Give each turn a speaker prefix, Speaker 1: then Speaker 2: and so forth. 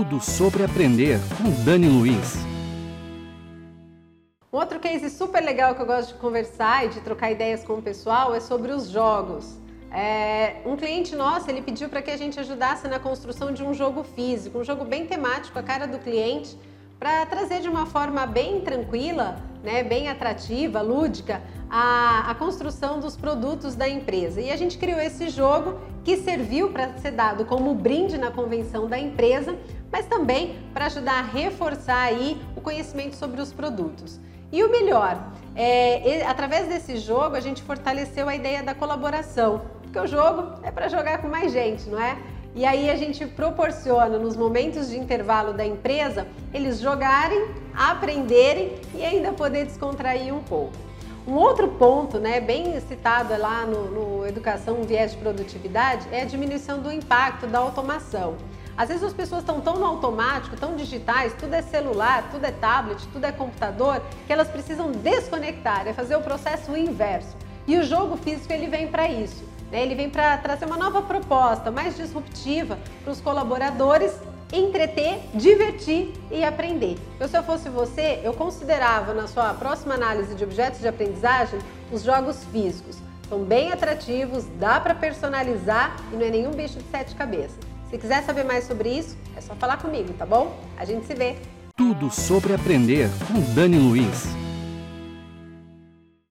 Speaker 1: Tudo sobre aprender com Dani Luiz.
Speaker 2: Um outro case super legal que eu gosto de conversar e de trocar ideias com o pessoal é sobre os jogos. É, um cliente nosso ele pediu para que a gente ajudasse na construção de um jogo físico, um jogo bem temático, a cara do cliente, para trazer de uma forma bem tranquila, né, bem atrativa, lúdica, a, a, construção dos produtos da empresa. E a gente criou esse jogo que serviu para ser dado como brinde na convenção da empresa, mas também para ajudar a reforçar aí o conhecimento sobre os produtos. E o melhor, é, através desse jogo a gente fortaleceu a ideia da colaboração, porque o jogo é para jogar com mais gente, não é? E aí a gente proporciona nos momentos de intervalo da empresa eles jogarem, aprenderem e ainda poder descontrair um pouco. Um outro ponto, né, bem citado lá no, no Educação Viés de Produtividade, é a diminuição do impacto da automação. Às vezes as pessoas estão tão no automático, tão digitais, tudo é celular, tudo é tablet, tudo é computador, que elas precisam desconectar, é fazer o processo inverso. E o jogo físico ele vem para isso. Né? Ele vem para trazer uma nova proposta, mais disruptiva para os colaboradores entreter, divertir e aprender. Eu, se eu fosse você, eu considerava na sua próxima análise de objetos de aprendizagem os jogos físicos. São bem atrativos, dá para personalizar e não é nenhum bicho de sete cabeças. Se quiser saber mais sobre isso, é só falar comigo, tá bom? A gente se vê.
Speaker 1: Tudo sobre aprender com Dani Luiz.